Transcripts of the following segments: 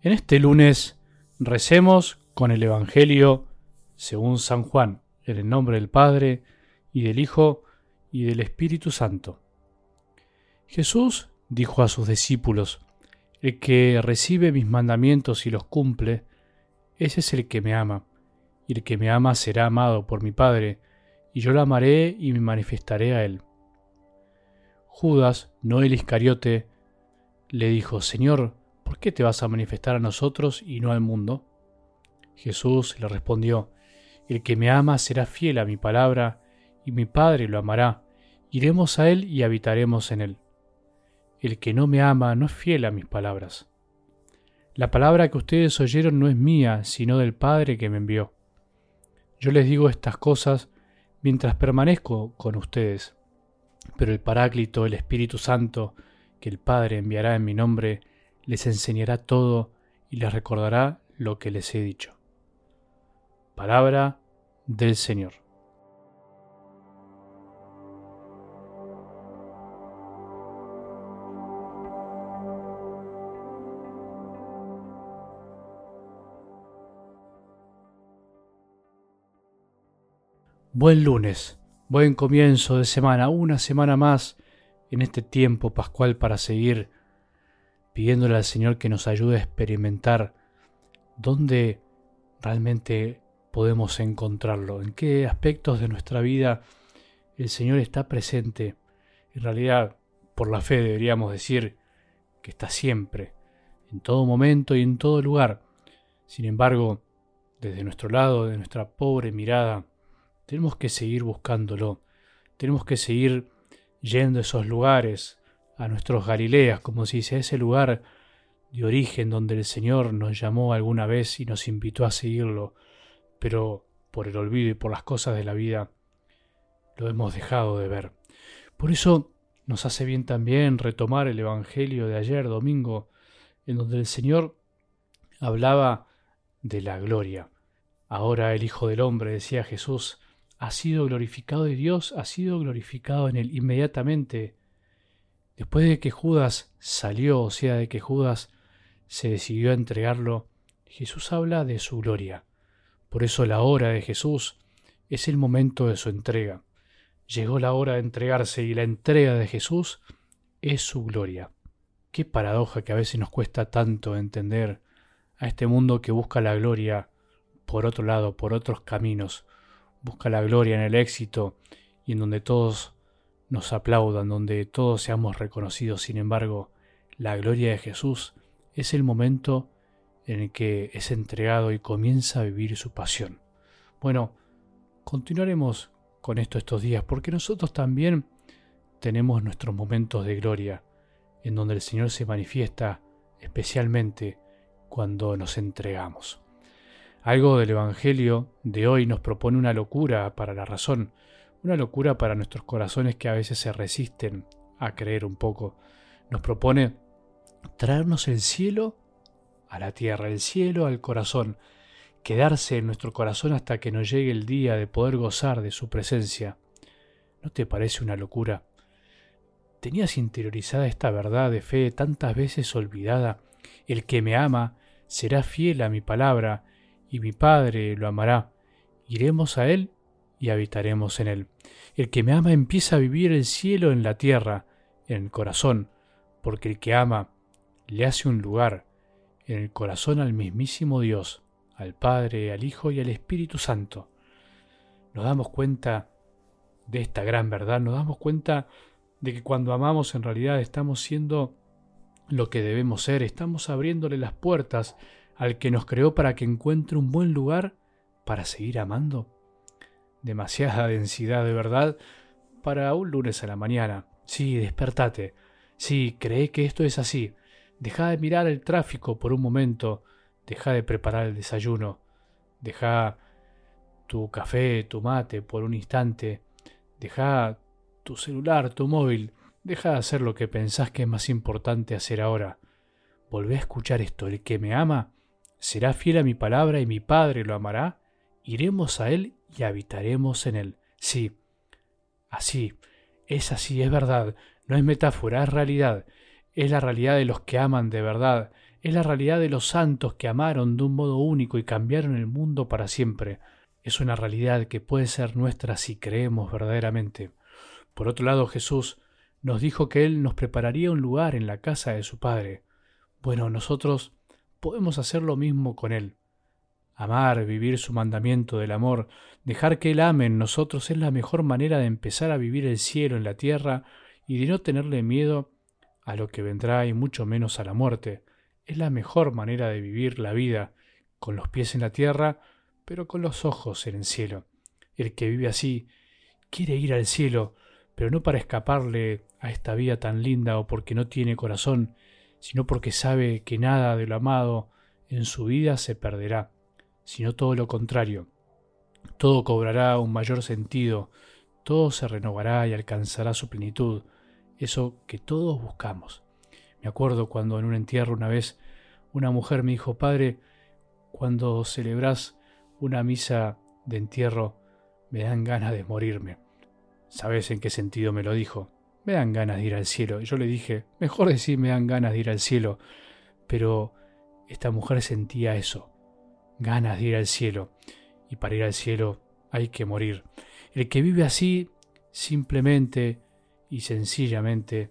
En este lunes recemos con el Evangelio según San Juan, en el nombre del Padre, y del Hijo, y del Espíritu Santo. Jesús dijo a sus discípulos, El que recibe mis mandamientos y los cumple, ese es el que me ama, y el que me ama será amado por mi Padre, y yo lo amaré y me manifestaré a él. Judas, no el Iscariote, le dijo, Señor, ¿por qué te vas a manifestar a nosotros y no al mundo? Jesús le respondió, El que me ama será fiel a mi palabra, y mi Padre lo amará, iremos a él y habitaremos en él. El que no me ama no es fiel a mis palabras. La palabra que ustedes oyeron no es mía, sino del Padre que me envió. Yo les digo estas cosas mientras permanezco con ustedes, pero el Paráclito, el Espíritu Santo, que el Padre enviará en mi nombre, les enseñará todo y les recordará lo que les he dicho. Palabra del Señor. Buen lunes, buen comienzo de semana, una semana más en este tiempo pascual para seguir pidiéndole al Señor que nos ayude a experimentar dónde realmente podemos encontrarlo, en qué aspectos de nuestra vida el Señor está presente. En realidad, por la fe deberíamos decir que está siempre, en todo momento y en todo lugar. Sin embargo, desde nuestro lado, de nuestra pobre mirada, tenemos que seguir buscándolo, tenemos que seguir yendo a esos lugares, a nuestros Galileas, como si dice, ese lugar de origen donde el Señor nos llamó alguna vez y nos invitó a seguirlo, pero por el olvido y por las cosas de la vida lo hemos dejado de ver. Por eso nos hace bien también retomar el Evangelio de ayer domingo, en donde el Señor hablaba de la gloria. Ahora el Hijo del Hombre, decía Jesús, ha sido glorificado y Dios ha sido glorificado en él inmediatamente Después de que Judas salió, o sea, de que Judas se decidió a entregarlo, Jesús habla de su gloria. Por eso la hora de Jesús es el momento de su entrega. Llegó la hora de entregarse y la entrega de Jesús es su gloria. Qué paradoja que a veces nos cuesta tanto entender a este mundo que busca la gloria por otro lado, por otros caminos, busca la gloria en el éxito y en donde todos nos aplaudan, donde todos seamos reconocidos. Sin embargo, la gloria de Jesús es el momento en el que es entregado y comienza a vivir su pasión. Bueno, continuaremos con esto estos días, porque nosotros también tenemos nuestros momentos de gloria, en donde el Señor se manifiesta especialmente cuando nos entregamos. Algo del Evangelio de hoy nos propone una locura para la razón, una locura para nuestros corazones que a veces se resisten a creer un poco. Nos propone traernos el cielo a la tierra, el cielo al corazón, quedarse en nuestro corazón hasta que nos llegue el día de poder gozar de su presencia. ¿No te parece una locura? ¿Tenías interiorizada esta verdad de fe tantas veces olvidada? El que me ama será fiel a mi palabra, y mi Padre lo amará. Iremos a él y habitaremos en él. El que me ama empieza a vivir el cielo en la tierra, en el corazón, porque el que ama le hace un lugar en el corazón al mismísimo Dios, al Padre, al Hijo y al Espíritu Santo. Nos damos cuenta de esta gran verdad, nos damos cuenta de que cuando amamos en realidad estamos siendo lo que debemos ser, estamos abriéndole las puertas al que nos creó para que encuentre un buen lugar para seguir amando demasiada densidad de verdad para un lunes a la mañana. Sí, despertate. Sí, cree que esto es así. Deja de mirar el tráfico por un momento. Deja de preparar el desayuno. Deja tu café, tu mate por un instante. Deja tu celular, tu móvil. Deja de hacer lo que pensás que es más importante hacer ahora. Volvé a escuchar esto. El que me ama será fiel a mi palabra y mi Padre lo amará. Iremos a él y habitaremos en él. Sí, así, es así, es verdad, no es metáfora, es realidad, es la realidad de los que aman de verdad, es la realidad de los santos que amaron de un modo único y cambiaron el mundo para siempre. Es una realidad que puede ser nuestra si creemos verdaderamente. Por otro lado, Jesús nos dijo que Él nos prepararía un lugar en la casa de su Padre. Bueno, nosotros podemos hacer lo mismo con Él. Amar, vivir su mandamiento del amor, dejar que Él ame en nosotros es la mejor manera de empezar a vivir el cielo en la tierra y de no tenerle miedo a lo que vendrá y mucho menos a la muerte. Es la mejor manera de vivir la vida, con los pies en la tierra, pero con los ojos en el cielo. El que vive así quiere ir al cielo, pero no para escaparle a esta vida tan linda o porque no tiene corazón, sino porque sabe que nada de lo amado en su vida se perderá, sino todo lo contrario. Todo cobrará un mayor sentido, todo se renovará y alcanzará su plenitud, eso que todos buscamos. Me acuerdo cuando en un entierro una vez una mujer me dijo, Padre, cuando celebrás una misa de entierro, me dan ganas de morirme. ¿Sabes en qué sentido me lo dijo? Me dan ganas de ir al cielo. Yo le dije, mejor decir me dan ganas de ir al cielo. Pero esta mujer sentía eso, ganas de ir al cielo. Y para ir al cielo hay que morir. El que vive así, simplemente y sencillamente,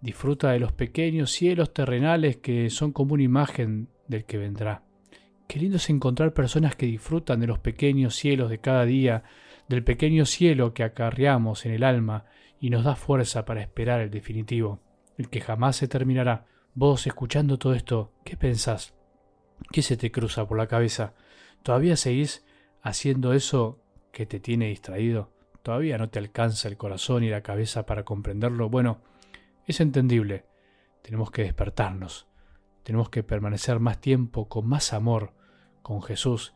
disfruta de los pequeños cielos terrenales que son como una imagen del que vendrá. Qué lindo es encontrar personas que disfrutan de los pequeños cielos de cada día, del pequeño cielo que acarreamos en el alma y nos da fuerza para esperar el definitivo, el que jamás se terminará. Vos, escuchando todo esto, ¿qué pensás? ¿Qué se te cruza por la cabeza? ¿Todavía seguís haciendo eso que te tiene distraído? ¿Todavía no te alcanza el corazón y la cabeza para comprenderlo? Bueno, es entendible. Tenemos que despertarnos. Tenemos que permanecer más tiempo con más amor con Jesús,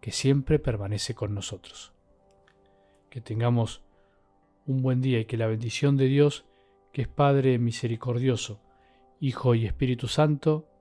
que siempre permanece con nosotros que tengamos un buen día y que la bendición de Dios, que es Padre misericordioso, Hijo y Espíritu Santo,